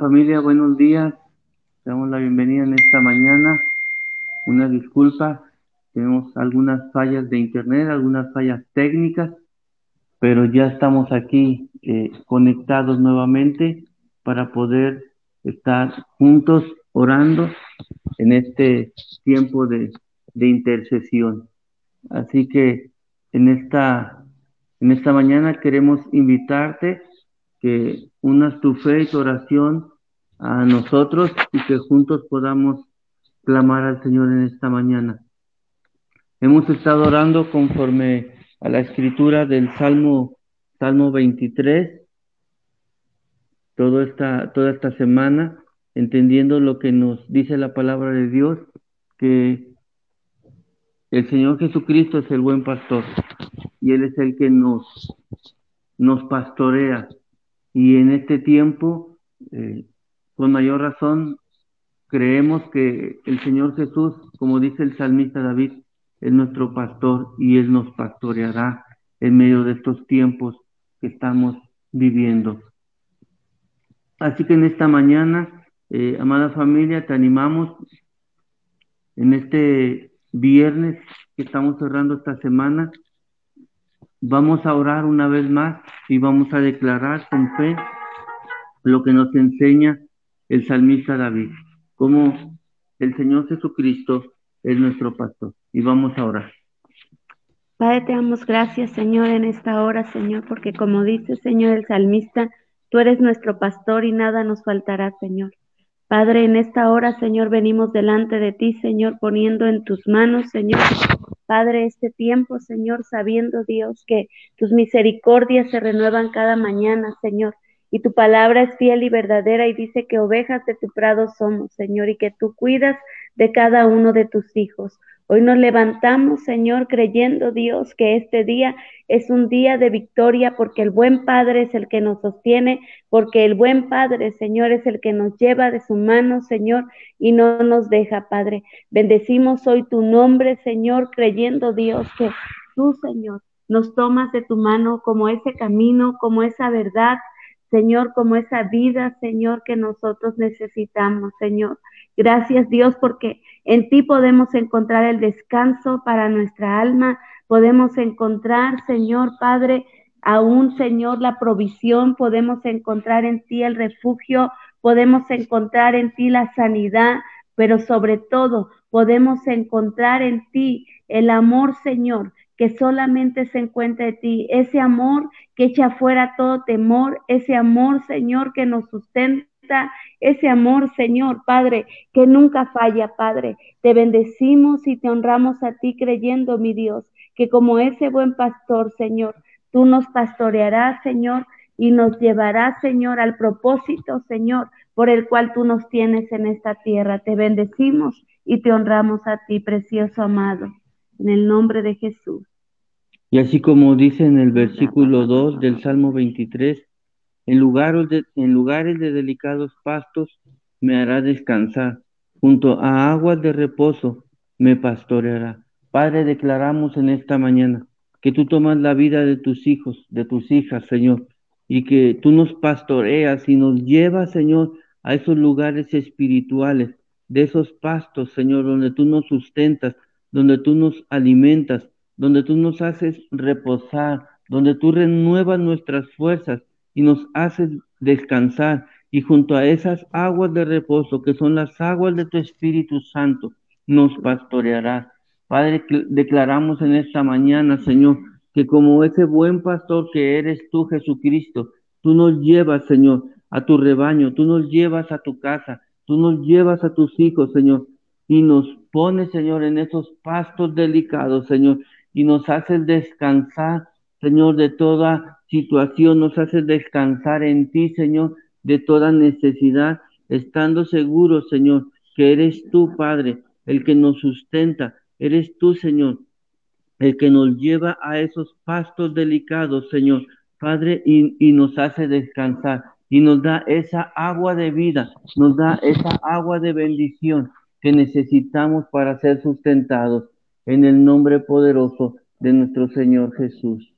Familia, buenos días. Damos la bienvenida en esta mañana. Una disculpa, tenemos algunas fallas de internet, algunas fallas técnicas, pero ya estamos aquí eh, conectados nuevamente para poder estar juntos orando en este tiempo de, de intercesión. Así que en esta, en esta mañana queremos invitarte que unas tu fe y tu oración a nosotros y que juntos podamos clamar al Señor en esta mañana. Hemos estado orando conforme a la escritura del Salmo, Salmo 23, toda esta, toda esta semana, entendiendo lo que nos dice la palabra de Dios, que el Señor Jesucristo es el buen pastor y Él es el que nos, nos pastorea y en este tiempo, eh, con mayor razón, creemos que el Señor Jesús, como dice el salmista David, es nuestro pastor y Él nos pastoreará en medio de estos tiempos que estamos viviendo. Así que en esta mañana, eh, amada familia, te animamos en este viernes que estamos cerrando esta semana Vamos a orar una vez más y vamos a declarar con fe lo que nos enseña el salmista David, como el Señor Jesucristo es nuestro pastor. Y vamos a orar. Padre, te damos gracias, Señor, en esta hora, Señor, porque como dice, Señor, el salmista, tú eres nuestro pastor y nada nos faltará, Señor. Padre, en esta hora, Señor, venimos delante de ti, Señor, poniendo en tus manos, Señor, Padre, este tiempo, Señor, sabiendo, Dios, que tus misericordias se renuevan cada mañana, Señor. Y tu palabra es fiel y verdadera y dice que ovejas de tu prado somos, Señor, y que tú cuidas de cada uno de tus hijos. Hoy nos levantamos, Señor, creyendo, Dios, que este día es un día de victoria porque el buen Padre es el que nos sostiene, porque el buen Padre, Señor, es el que nos lleva de su mano, Señor, y no nos deja, Padre. Bendecimos hoy tu nombre, Señor, creyendo, Dios, que tú, Señor, nos tomas de tu mano como ese camino, como esa verdad, Señor, como esa vida, Señor, que nosotros necesitamos, Señor. Gracias, Dios, porque en ti podemos encontrar el descanso para nuestra alma, podemos encontrar, Señor Padre, aún, Señor, la provisión, podemos encontrar en ti el refugio, podemos encontrar en ti la sanidad, pero sobre todo podemos encontrar en ti el amor, Señor, que solamente se encuentra en ti, ese amor que echa fuera todo temor, ese amor, Señor, que nos sustenta ese amor, Señor, Padre, que nunca falla, Padre. Te bendecimos y te honramos a ti creyendo, mi Dios, que como ese buen pastor, Señor, tú nos pastorearás, Señor, y nos llevarás, Señor, al propósito, Señor, por el cual tú nos tienes en esta tierra. Te bendecimos y te honramos a ti, precioso amado, en el nombre de Jesús. Y así como dice en el versículo 2 del Salmo 23, en lugares, de, en lugares de delicados pastos me hará descansar. Junto a aguas de reposo me pastoreará. Padre, declaramos en esta mañana que tú tomas la vida de tus hijos, de tus hijas, Señor, y que tú nos pastoreas y nos llevas, Señor, a esos lugares espirituales, de esos pastos, Señor, donde tú nos sustentas, donde tú nos alimentas, donde tú nos haces reposar, donde tú renuevas nuestras fuerzas y nos haces descansar. Y junto a esas aguas de reposo, que son las aguas de tu Espíritu Santo, nos pastorearás. Padre, declaramos en esta mañana, Señor, que como ese buen pastor que eres tú, Jesucristo, tú nos llevas, Señor, a tu rebaño, tú nos llevas a tu casa, tú nos llevas a tus hijos, Señor, y nos pones, Señor, en esos pastos delicados, Señor, y nos haces descansar, Señor, de toda situación, nos hace descansar en ti, Señor, de toda necesidad, estando seguros, Señor, que eres tú, Padre, el que nos sustenta, eres tú, Señor, el que nos lleva a esos pastos delicados, Señor, Padre, y nos hace descansar y nos da esa agua de vida, nos da esa agua de bendición que necesitamos para ser sustentados en el nombre poderoso de nuestro Señor Jesús.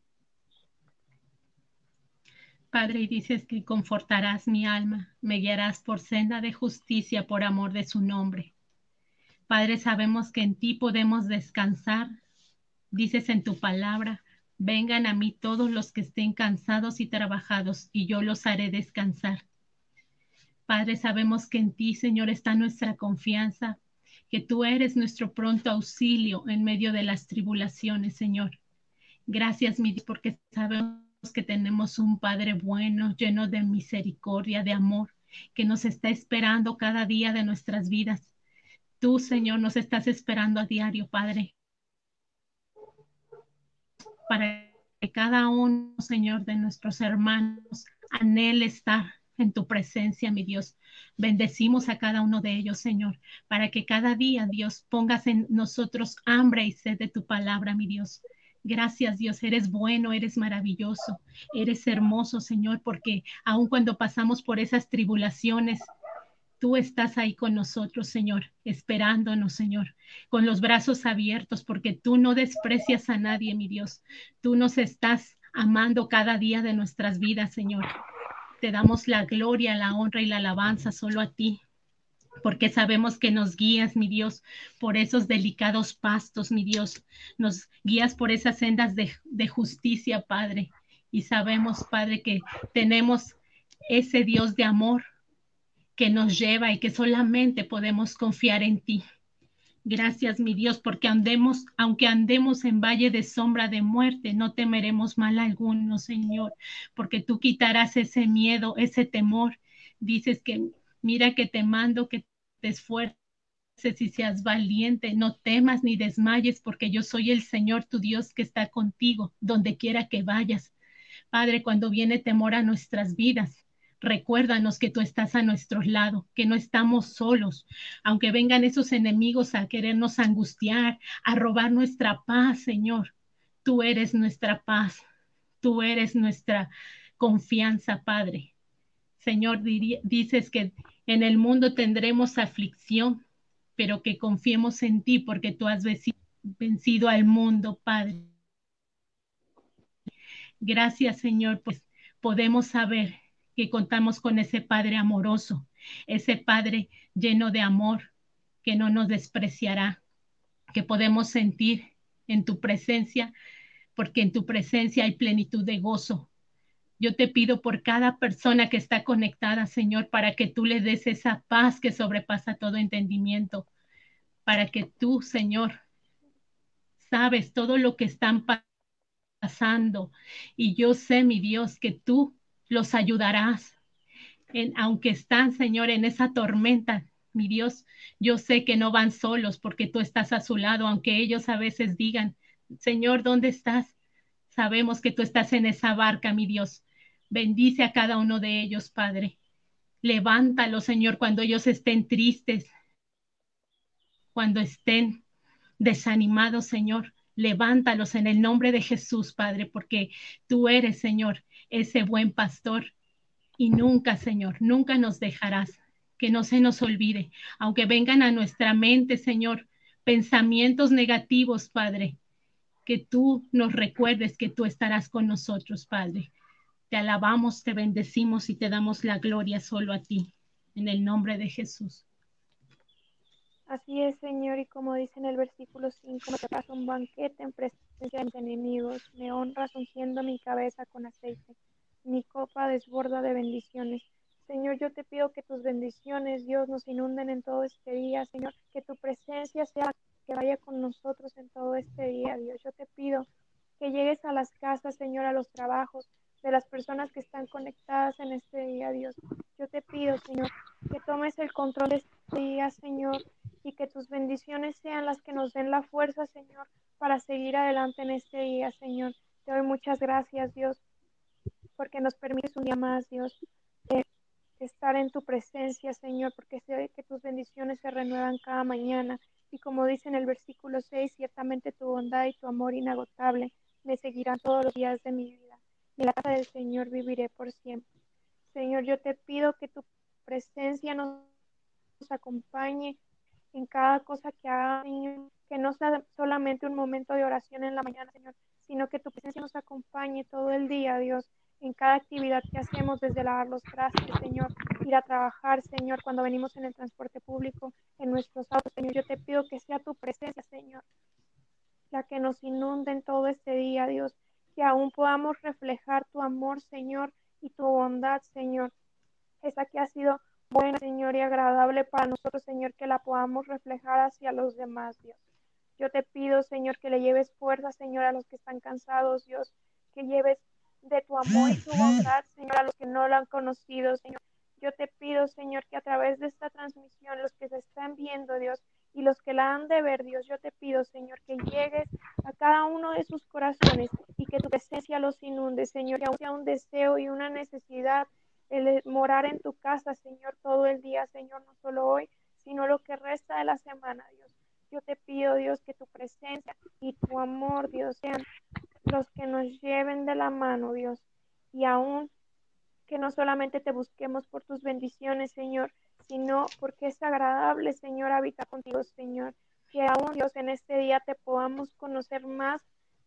Padre, y dices que confortarás mi alma, me guiarás por senda de justicia por amor de su nombre. Padre, sabemos que en ti podemos descansar. Dices en tu palabra, vengan a mí todos los que estén cansados y trabajados, y yo los haré descansar. Padre, sabemos que en ti, Señor, está nuestra confianza, que tú eres nuestro pronto auxilio en medio de las tribulaciones, Señor. Gracias, mi Dios, porque sabemos que tenemos un Padre bueno, lleno de misericordia, de amor, que nos está esperando cada día de nuestras vidas. Tú, Señor, nos estás esperando a diario, Padre, para que cada uno, Señor, de nuestros hermanos anhele estar en tu presencia, mi Dios. Bendecimos a cada uno de ellos, Señor, para que cada día, Dios, pongas en nosotros hambre y sed de tu palabra, mi Dios. Gracias Dios, eres bueno, eres maravilloso, eres hermoso Señor, porque aun cuando pasamos por esas tribulaciones, tú estás ahí con nosotros, Señor, esperándonos, Señor, con los brazos abiertos, porque tú no desprecias a nadie, mi Dios. Tú nos estás amando cada día de nuestras vidas, Señor. Te damos la gloria, la honra y la alabanza solo a ti, porque sabemos que nos guías, mi Dios, por esos delicados pastos, mi Dios. Nos guías por esas sendas de, de, justicia, Padre. Y sabemos, Padre, que tenemos ese Dios de amor que nos lleva y que solamente podemos confiar en ti. Gracias, mi Dios, porque andemos, aunque andemos en valle de sombra de muerte, no temeremos mal alguno, Señor, porque tú quitarás ese miedo, ese temor. Dices que mira que te mando que te esfuerces y seas valiente, no temas ni desmayes, porque yo soy el Señor tu Dios que está contigo, donde quiera que vayas. Padre, cuando viene temor a nuestras vidas, recuérdanos que tú estás a nuestro lado, que no estamos solos, aunque vengan esos enemigos a querernos angustiar, a robar nuestra paz, Señor. Tú eres nuestra paz, tú eres nuestra confianza, Padre. Señor, dices que en el mundo tendremos aflicción, pero que confiemos en ti porque tú has vencido al mundo, Padre. Gracias, Señor, pues podemos saber que contamos con ese Padre amoroso, ese Padre lleno de amor, que no nos despreciará, que podemos sentir en tu presencia, porque en tu presencia hay plenitud de gozo, yo te pido por cada persona que está conectada, Señor, para que tú le des esa paz que sobrepasa todo entendimiento, para que tú, Señor, sabes todo lo que están pasando. Y yo sé, mi Dios, que tú los ayudarás. En, aunque están, Señor, en esa tormenta, mi Dios, yo sé que no van solos porque tú estás a su lado, aunque ellos a veces digan, Señor, ¿dónde estás? Sabemos que tú estás en esa barca, mi Dios. Bendice a cada uno de ellos, Padre. Levántalo, Señor, cuando ellos estén tristes, cuando estén desanimados, Señor. Levántalos en el nombre de Jesús, Padre, porque tú eres, Señor, ese buen pastor. Y nunca, Señor, nunca nos dejarás. Que no se nos olvide, aunque vengan a nuestra mente, Señor, pensamientos negativos, Padre, que tú nos recuerdes que tú estarás con nosotros, Padre. Te alabamos, te bendecimos y te damos la gloria solo a ti, en el nombre de Jesús. Así es, Señor, y como dice en el versículo 5, me paso un banquete en presencia de mis enemigos, me honras ungiendo mi cabeza con aceite, mi copa desborda de bendiciones. Señor, yo te pido que tus bendiciones, Dios, nos inunden en todo este día, Señor, que tu presencia sea que vaya con nosotros en todo este día, Dios. Yo te pido que llegues a las casas, Señor, a los trabajos, de las personas que están conectadas en este día, Dios. Yo te pido, Señor, que tomes el control de este día, Señor, y que tus bendiciones sean las que nos den la fuerza, Señor, para seguir adelante en este día, Señor. Te doy muchas gracias, Dios, porque nos permites un día más, Dios, de, estar en tu presencia, Señor, porque sé que tus bendiciones se renuevan cada mañana. Y como dice en el versículo 6, ciertamente tu bondad y tu amor inagotable me seguirán todos los días de mi vida en la casa del Señor viviré por siempre. Señor, yo te pido que tu presencia nos acompañe en cada cosa que haga, que no sea solamente un momento de oración en la mañana, Señor, sino que tu presencia nos acompañe todo el día, Dios, en cada actividad que hacemos, desde lavar los trastes, Señor, ir a trabajar, Señor, cuando venimos en el transporte público, en nuestros autos, Señor. Yo te pido que sea tu presencia, Señor, la que nos inunde en todo este día, Dios, que aún podamos reflejar tu amor, Señor, y tu bondad, Señor. Esa que ha sido buena, Señor, y agradable para nosotros, Señor, que la podamos reflejar hacia los demás, Dios. Yo te pido, Señor, que le lleves fuerza, Señor, a los que están cansados, Dios, que lleves de tu amor y tu bondad, Señor, a los que no lo han conocido, Señor. Yo te pido, Señor, que a través de esta transmisión, los que se están viendo, Dios, y los que la han de ver, Dios, yo te pido, Señor, que llegues a cada uno de sus corazones y que tu presencia los inunde, Señor, que aún sea un deseo y una necesidad el morar en tu casa, Señor, todo el día, Señor, no solo hoy, sino lo que resta de la semana, Dios. Yo te pido, Dios, que tu presencia y tu amor, Dios, sean los que nos lleven de la mano, Dios, y aún que no solamente te busquemos por tus bendiciones, Señor, sino porque es agradable, Señor, habitar contigo, Señor. Que aún, Dios, en este día te podamos conocer más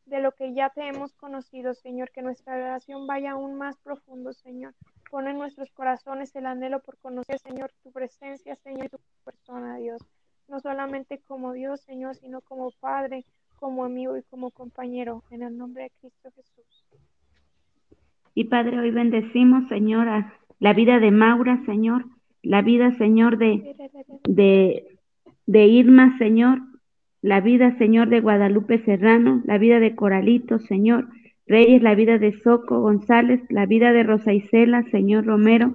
de lo que ya te hemos conocido, Señor. Que nuestra relación vaya aún más profundo, Señor. Pon en nuestros corazones el anhelo por conocer, Señor, tu presencia, Señor, y tu persona, Dios. No solamente como Dios, Señor, sino como Padre, como amigo y como compañero, en el nombre de Cristo Jesús. Y Padre, hoy bendecimos, Señor, la vida de Maura, Señor, la vida, Señor, de, de, de Irma, Señor, la vida, Señor, de Guadalupe Serrano, la vida de Coralito, Señor, Reyes, la vida de Soco González, la vida de Rosa Isela, Señor Romero,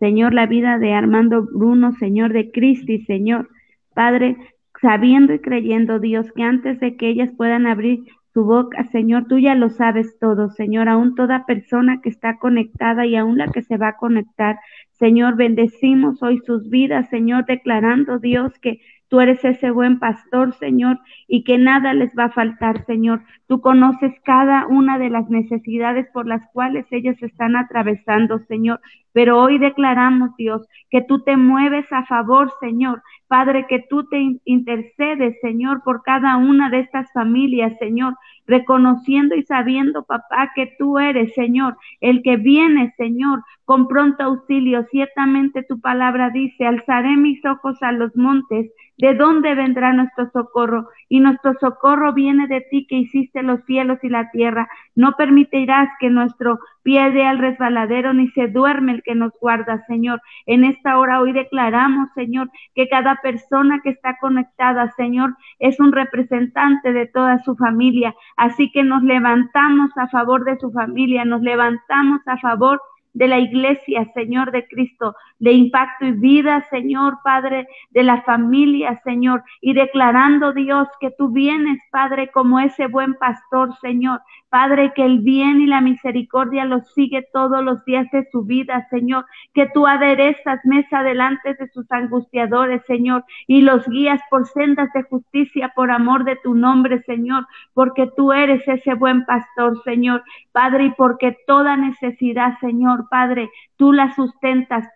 Señor, la vida de Armando Bruno, Señor de Cristi, Señor, Padre, sabiendo y creyendo, Dios, que antes de que ellas puedan abrir su boca, Señor, tú ya lo sabes todo, Señor, aún toda persona que está conectada y aún la que se va a conectar, Señor, bendecimos hoy sus vidas, Señor, declarando, Dios, que Tú eres ese buen pastor, Señor, y que nada les va a faltar, Señor. Tú conoces cada una de las necesidades por las cuales ellos están atravesando, Señor. Pero hoy declaramos, Dios, que tú te mueves a favor, Señor. Padre, que tú te intercedes, Señor, por cada una de estas familias, Señor, reconociendo y sabiendo, papá, que tú eres, Señor, el que viene, Señor, con pronto auxilio. Ciertamente tu palabra dice, alzaré mis ojos a los montes ¿De dónde vendrá nuestro socorro? Y nuestro socorro viene de ti que hiciste los cielos y la tierra. No permitirás que nuestro pie dé al resbaladero, ni se duerme el que nos guarda, Señor. En esta hora hoy declaramos, Señor, que cada persona que está conectada, Señor, es un representante de toda su familia. Así que nos levantamos a favor de su familia, nos levantamos a favor de la iglesia, Señor de Cristo, de impacto y vida, Señor Padre, de la familia, Señor, y declarando, Dios, que tú vienes, Padre, como ese buen pastor, Señor, Padre, que el bien y la misericordia los sigue todos los días de su vida, Señor. Que tú aderezas mesa delante de sus angustiadores, Señor, y los guías por sendas de justicia por amor de tu nombre, Señor, porque tú eres ese buen pastor, Señor. Padre, y porque toda necesidad, Señor, Padre, tú la sustentas,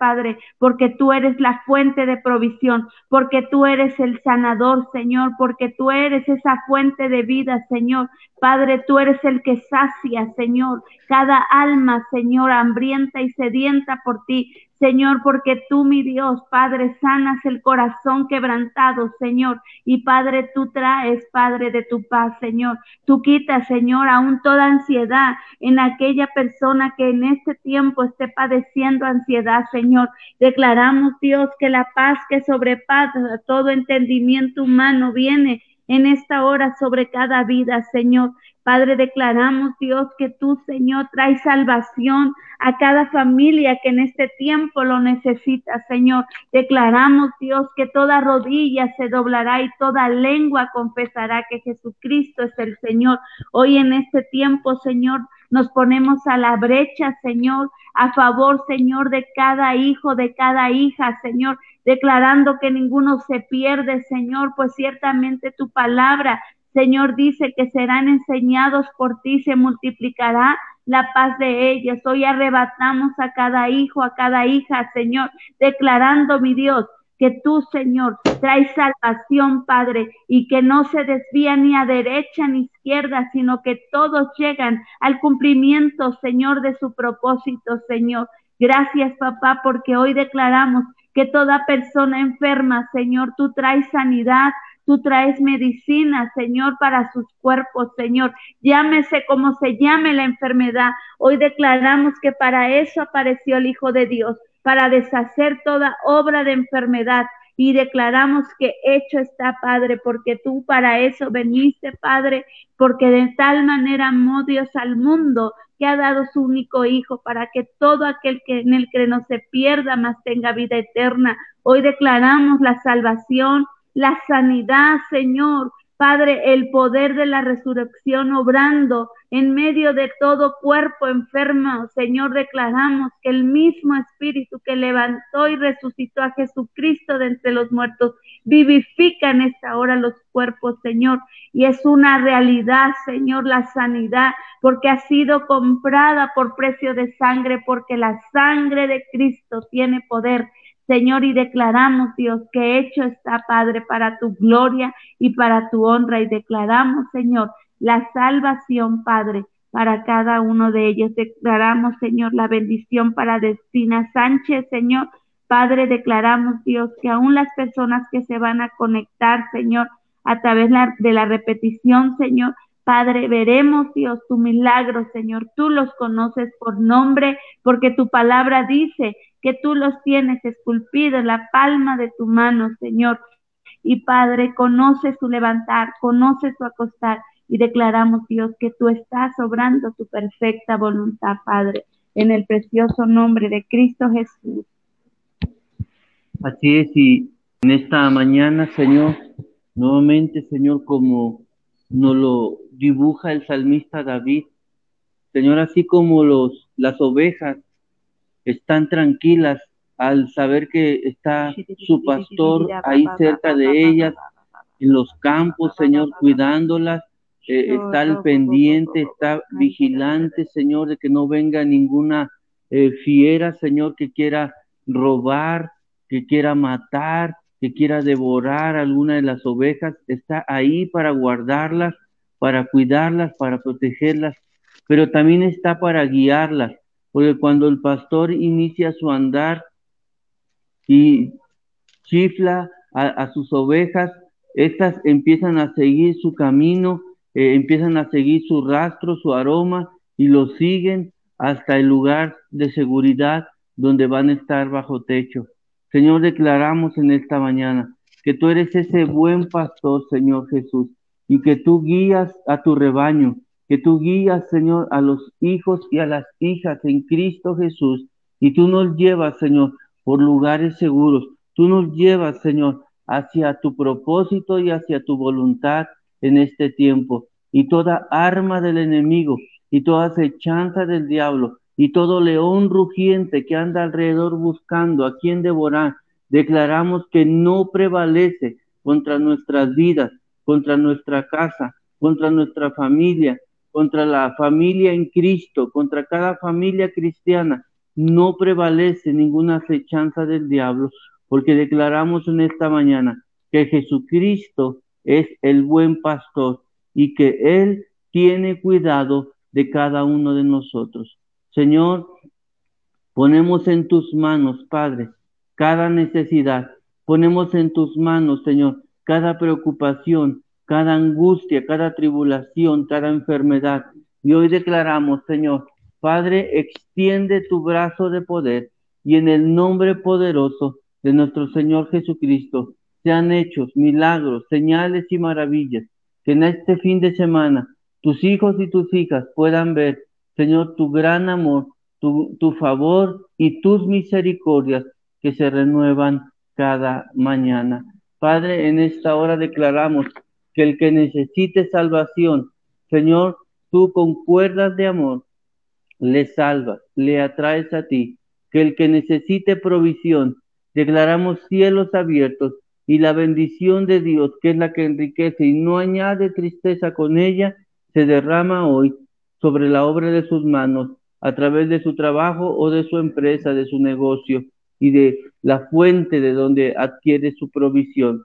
Porque tú eres la fuente de provisión, porque tú eres el sanador, Señor, porque tú eres esa fuente de vida, Señor. Padre, tú eres el que sacia, Señor, cada alma, Señor, hambrienta y sedienta por ti. Señor, porque tú, mi Dios, Padre, sanas el corazón quebrantado, Señor. Y Padre, tú traes, Padre, de tu paz, Señor. Tú quitas, Señor, aún toda ansiedad en aquella persona que en este tiempo esté padeciendo ansiedad, Señor. Declaramos, Dios, que la paz que sobrepasa todo entendimiento humano viene en esta hora sobre cada vida, Señor. Padre, declaramos, Dios, que tú, Señor, traes salvación a cada familia que en este tiempo lo necesita, Señor. Declaramos, Dios, que toda rodilla se doblará y toda lengua confesará que Jesucristo es el Señor. Hoy en este tiempo, Señor, nos ponemos a la brecha, Señor, a favor, Señor, de cada hijo, de cada hija, Señor, declarando que ninguno se pierde, Señor, pues ciertamente tu palabra Señor dice que serán enseñados por ti, se multiplicará la paz de ellos. Hoy arrebatamos a cada hijo, a cada hija, Señor, declarando, mi Dios, que tú, Señor, traes salvación, Padre, y que no se desvía ni a derecha ni izquierda, sino que todos llegan al cumplimiento, Señor, de su propósito, Señor. Gracias, papá, porque hoy declaramos que toda persona enferma, Señor, tú traes sanidad, tú traes medicina, Señor, para sus cuerpos, Señor. Llámese como se llame la enfermedad. Hoy declaramos que para eso apareció el Hijo de Dios, para deshacer toda obra de enfermedad. Y declaramos que hecho está, Padre, porque tú para eso veniste, Padre, porque de tal manera amó Dios al mundo que ha dado su único Hijo para que todo aquel que en el que no se pierda, más tenga vida eterna. Hoy declaramos la salvación, la sanidad, Señor. Padre, el poder de la resurrección obrando en medio de todo cuerpo enfermo. Señor, declaramos que el mismo Espíritu que levantó y resucitó a Jesucristo de entre los muertos vivifica en esta hora los cuerpos, Señor. Y es una realidad, Señor, la sanidad, porque ha sido comprada por precio de sangre, porque la sangre de Cristo tiene poder Señor, y declaramos, Dios, que hecho está, Padre, para tu gloria y para tu honra. Y declaramos, Señor, la salvación, Padre, para cada uno de ellos. Declaramos, Señor, la bendición para Destina Sánchez, Señor. Padre, declaramos, Dios, que aún las personas que se van a conectar, Señor, a través de la repetición, Señor, Padre, veremos, Dios, tu milagro, Señor. Tú los conoces por nombre, porque tu palabra dice que tú los tienes esculpidos en la palma de tu mano, Señor. Y Padre, conoce su levantar, conoce su acostar. Y declaramos, Dios, que tú estás obrando tu perfecta voluntad, Padre, en el precioso nombre de Cristo Jesús. Así es, y en esta mañana, Señor, nuevamente, Señor, como nos lo dibuja el salmista David. Señor, así como los, las ovejas están tranquilas al saber que está su pastor ahí cerca de ellas, en los campos, Señor, cuidándolas, eh, está al pendiente, está vigilante, Señor, de que no venga ninguna eh, fiera, Señor, que quiera robar, que quiera matar, que quiera devorar alguna de las ovejas, está ahí para guardarlas, para cuidarlas, para protegerlas, pero también está para guiarlas, porque cuando el pastor inicia su andar y chifla a, sus ovejas, estas empiezan a seguir su camino, eh, empiezan a seguir su rastro, su aroma, y lo siguen hasta el lugar de seguridad donde van a estar bajo techo. Señor, declaramos en esta mañana que tú eres ese buen pastor, Señor Jesús, y que tú guías a tu rebaño, que tú guías, Señor, a los hijos y a las hijas en Cristo Jesús, y tú nos llevas, Señor, por lugares seguros. Tú nos llevas, Señor, hacia tu propósito y hacia tu voluntad en este tiempo. Y toda arma del enemigo y toda acechanza del diablo y todo león rugiente que anda alrededor buscando a quien devorar, declaramos que no prevalece contra nuestras vidas, contra nuestra casa, contra nuestra familia, contra la familia en Cristo, contra cada familia cristiana. No prevalece ninguna acechanza del diablo, porque declaramos en esta mañana que Jesucristo es el buen pastor y que Él tiene cuidado de cada uno de nosotros. Señor, ponemos en tus manos, Padre, cada necesidad. Ponemos en tus manos, Señor, cada preocupación, cada angustia, cada tribulación, cada enfermedad. Y hoy declaramos, Señor, Padre, extiende tu brazo de poder y en el nombre poderoso de nuestro Señor Jesucristo sean hechos milagros, señales y maravillas, que en este fin de semana tus hijos y tus hijas puedan ver Señor, tu gran amor, tu, tu favor y tus misericordias que se renuevan cada mañana. Padre, en esta hora declaramos que el que necesite salvación, Señor, tú con cuerdas de amor le salvas, le atraes a ti. Que el que necesite provisión, declaramos cielos abiertos y la bendición de Dios, que es la que enriquece y no añade tristeza con ella, se derrama hoy sobre la obra de sus manos, a través de su trabajo o de su empresa, de su negocio. y de la fuente de donde adquiere su provisión.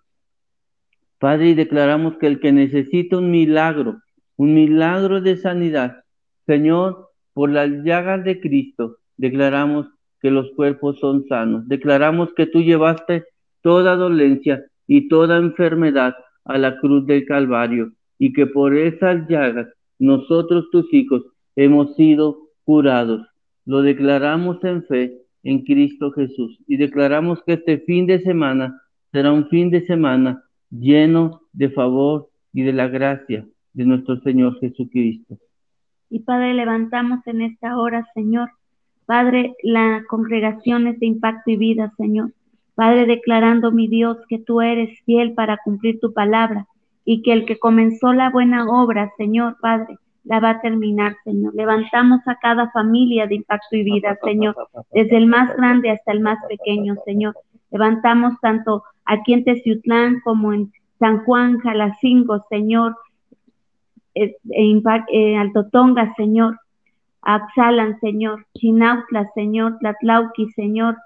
Padre, y declaramos que el que necesita un milagro, un milagro de sanidad, Señor, por las llagas de Cristo, declaramos que los cuerpos son sanos. Declaramos que tú llevaste toda dolencia y toda enfermedad a la cruz del Calvario y que por esas llagas nosotros, tus hijos, hemos sido curados. Lo declaramos en fe en Cristo Jesús y declaramos que este fin de semana será un fin de semana lleno de favor y de la gracia de nuestro Señor Jesucristo. Y Padre, levantamos en esta hora, Señor, Padre, las congregaciones de impacto y vida, Señor. Padre, declarando, mi Dios, que tú eres fiel para cumplir tu palabra y que el que comenzó la buena obra, Señor, Padre, la va a terminar, Señor. Levantamos a cada familia de impacto y vida, Señor, desde el más grande hasta el más pequeño, Señor. Levantamos tanto aquí en Teciutlán como en San Juan, Jalacingo, Señor, eh, eh, Alto Tonga, Señor, Axalan, Señor, Chinautla, Señor, Tlatlauqui, Señor,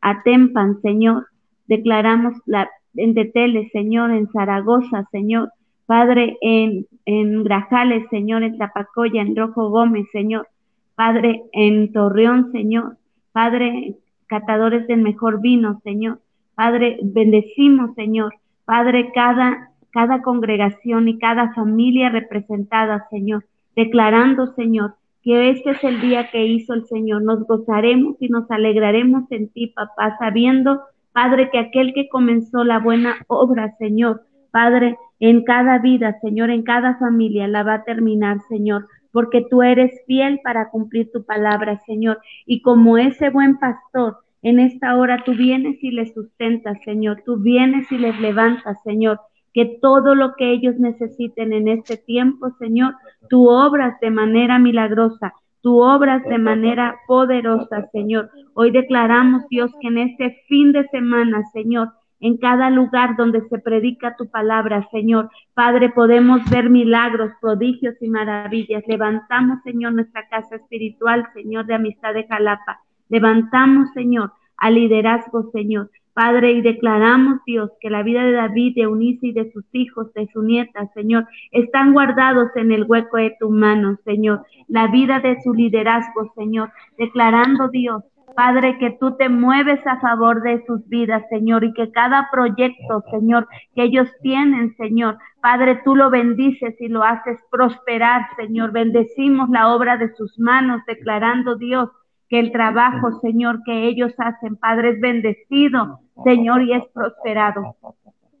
Atempan, Señor. Declaramos la, en Tetele, Señor, en Zaragoza, Señor. Padre, en, en Grajales, Señor, en Tapacoya, en Rojo Gómez, Señor. Padre, en Torreón, Señor. Padre, catadores del mejor vino, Señor. Padre, bendecimos, Señor. Padre, cada, cada congregación y cada familia representada, Señor, declarando, Señor, que este es el día que hizo el Señor. Nos gozaremos y nos alegraremos en ti, papá, sabiendo, Padre, que aquel que comenzó la buena obra, Señor, Padre, en cada vida, Señor, en cada familia, la va a terminar, Señor, porque tú eres fiel para cumplir tu palabra, Señor. Y como ese buen pastor, en esta hora tú vienes y les sustentas, Señor, tú vienes y les levantas, Señor, que todo lo que ellos necesiten en este tiempo, Señor, tú obras de manera milagrosa, tú obras de manera poderosa, Señor. Hoy declaramos, Dios, que en este fin de semana, Señor, en cada lugar donde se predica tu palabra, Señor. Padre, podemos ver milagros, prodigios y maravillas. Levantamos, Señor, nuestra casa espiritual, Señor, de amistad de Jalapa. Levantamos, Señor, al liderazgo, Señor. Padre, y declaramos, Dios, que la vida de David, de Unice y de sus hijos, de su nieta, Señor, están guardados en el hueco de tu mano, Señor. La vida de su liderazgo, Señor. Declarando, Dios, Padre, que tú te mueves a favor de sus vidas, Señor, y que cada proyecto, Señor, que ellos tienen, Señor, Padre, tú lo bendices y lo haces prosperar, Señor. Bendecimos la obra de sus manos, declarando, Dios, que el trabajo, Señor, que ellos hacen, Padre, es bendecido, Señor, y es prosperado.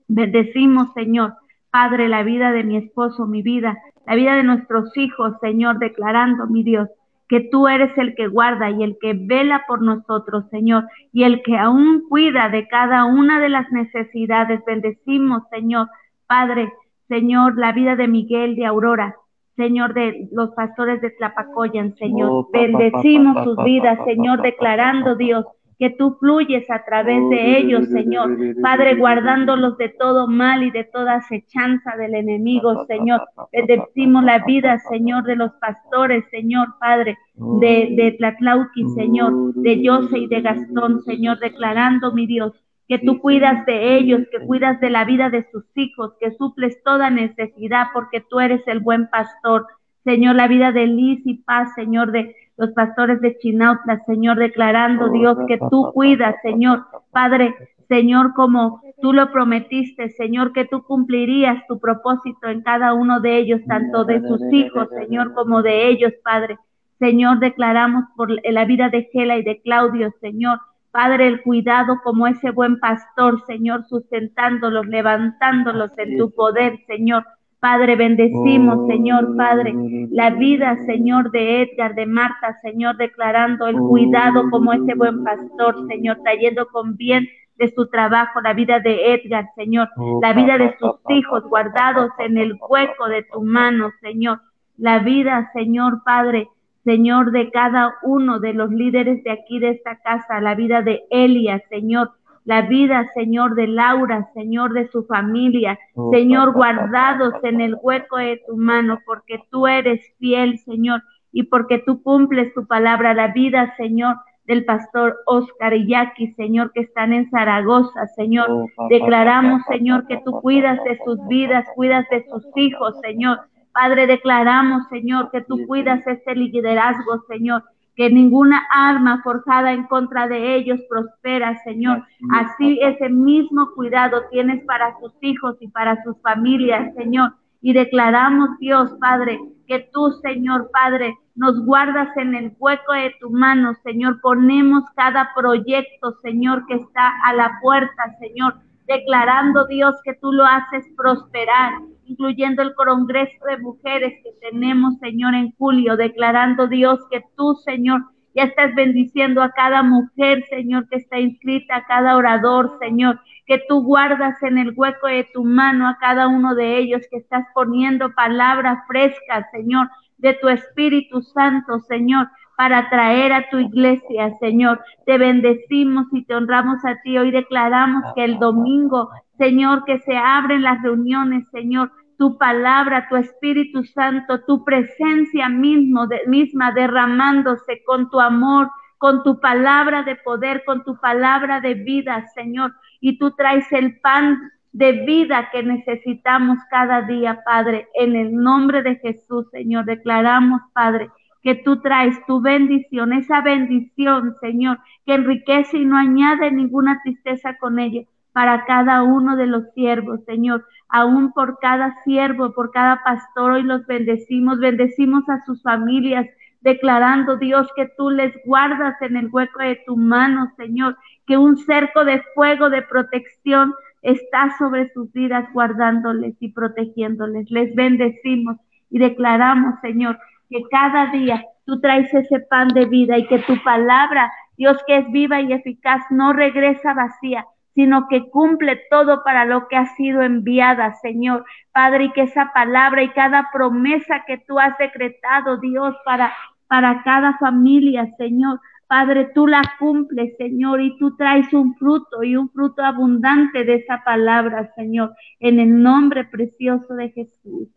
Bendecimos, Señor, Padre, la vida de mi esposo, mi vida, la vida de nuestros hijos, Señor, declarando, mi Dios, que tú eres el que guarda y el que vela por nosotros, Señor, y el que aún cuida de cada una de las necesidades. Bendecimos, Señor, Padre, Señor, la vida de Miguel, de Aurora, Señor, de los pastores de Tlapacoyan, Señor. Oh, Bendecimos sus vidas, Señor, declarando, Dios, que tú fluyes a través de oh, ellos, Señor. Padre, guardándolos de todo mal y de toda acechanza del enemigo, Señor. Bendecimos la vida, Señor, de los pastores, Señor, Padre, de, de Tlatlauqui, Señor, de Jose y de Gastón, Señor, declarando, mi Dios, que tú cuidas de ellos, que cuidas de la vida de sus hijos, que suples toda necesidad, porque tú eres el buen pastor. Señor, la vida de Liz y paz, Señor, de los pastores de Chinautla, Señor, declarando, Dios, que tú cuidas, Señor. Padre, Señor, como tú lo prometiste, Señor, que tú cumplirías tu propósito en cada uno de ellos, tanto de sus hijos, Señor, como de ellos, Padre. Señor, declaramos por la vida de Gela y de Claudio, Señor, Padre, el cuidado como ese buen pastor, Señor, sustentándolos, levantándolos en tu poder, Señor. Padre, bendecimos, Señor, Padre, la vida, Señor, de Edgar, de Marta, Señor, declarando el cuidado como ese buen pastor, Señor, trayendo con bien de su trabajo, la vida de Edgar, Señor, la vida de sus hijos guardados en el hueco de tu mano, Señor, la vida, Señor, Padre, Señor, de cada uno de los líderes de aquí, de esta casa, la vida de Elia, Señor, la vida, Señor, de Laura, Señor, de su familia, oh, Señor, guardados en el hueco de tu mano, porque tú eres fiel, Señor, y porque tú cumples tu palabra, la vida, Señor, del pastor Oscar y Jackie, Señor, que están en Zaragoza, Señor. Oh, Declaramos, Señor, que tú cuidas de sus vidas, cuidas de sus hijos. Señor. Padre, declaramos, Señor, que tú cuidas este liderazgo, Señor. Que ninguna arma forjada en contra de ellos prospera, Señor. Así ese mismo cuidado tienes para sus hijos y para sus familias, Señor. Y declaramos, Dios Padre, que tú, Señor Padre, nos guardas en el hueco de tu mano, Señor. Ponemos cada proyecto, Señor, que está a la puerta, Señor. Declarando, Dios, que tú lo haces prosperar, incluyendo el Congreso de Mujeres que tenemos, Señor, en julio. Declarando, Dios, que tú, Señor, ya estás bendiciendo a cada mujer, Señor, que está inscrita, a cada orador, Señor, que tú guardas en el hueco de tu mano a cada uno de ellos, que estás poniendo palabras frescas, Señor, de tu Espíritu Santo, Señor, para traer a tu iglesia, Señor. Te bendecimos y te honramos a ti. Hoy declaramos que el domingo, Señor, que se abren las reuniones, Señor, tu palabra, tu Espíritu Santo, tu presencia mismo, de, misma derramándose con tu amor, con tu palabra de poder, con tu palabra de vida, Señor. Y tú traes el pan de vida que necesitamos cada día, Padre. En el nombre de Jesús, Señor, declaramos, Padre, que tú traes tu bendición, esa bendición, Señor, que enriquece y no añade ninguna tristeza con ella para cada uno de los siervos, Señor, aún por cada siervo, por cada pastor, hoy los bendecimos, bendecimos a sus familias, declarando, Dios, que tú les guardas en el hueco de tu mano, Señor, que un cerco de fuego, de protección, está sobre sus vidas, guardándoles y protegiéndoles. Les bendecimos y declaramos, Señor, que cada día tú traes ese pan de vida y que tu palabra, Dios que es viva y eficaz, no regresa vacía, sino que cumple todo para lo que ha sido enviada, Señor. Padre, y que esa palabra y cada promesa que tú has decretado, Dios, para, para cada familia, Señor. Padre, tú la cumples, Señor, y tú traes un fruto y un fruto abundante de esa palabra, Señor, en el nombre precioso de Jesús.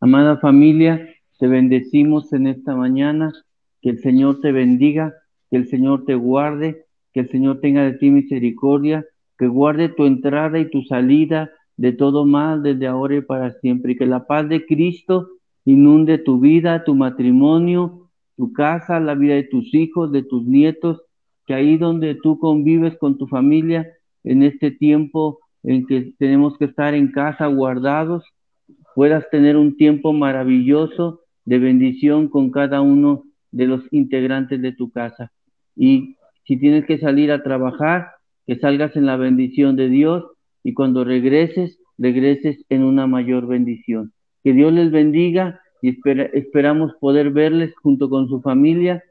Amada familia, te bendecimos en esta mañana. Que el Señor te bendiga, que el Señor te guarde, que el Señor tenga de ti misericordia, que guarde tu entrada y tu salida de todo mal desde ahora y para siempre. Y que la paz de Cristo inunde tu vida, tu matrimonio, tu casa, la vida de tus hijos, de tus nietos, que ahí donde tú convives con tu familia, en este tiempo en que tenemos que estar en casa guardados, puedas tener un tiempo maravilloso de bendición con cada uno de los integrantes de tu casa. Y si tienes que salir a trabajar, que salgas en la bendición de Dios y cuando regreses, regreses en una mayor bendición. Que Dios les bendiga y espera, esperamos poder verles junto con su familia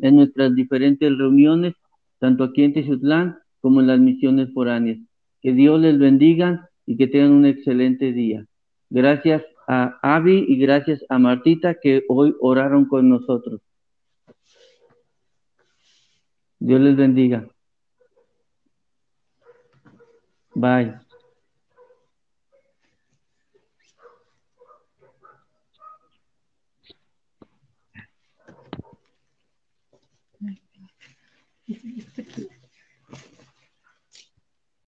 en nuestras diferentes reuniones, tanto aquí en Tizutlán como en las misiones foráneas. Que Dios les bendiga y que tengan un excelente día. Gracias a Avi y gracias a Martita que hoy oraron con nosotros. Dios les bendiga. Bye.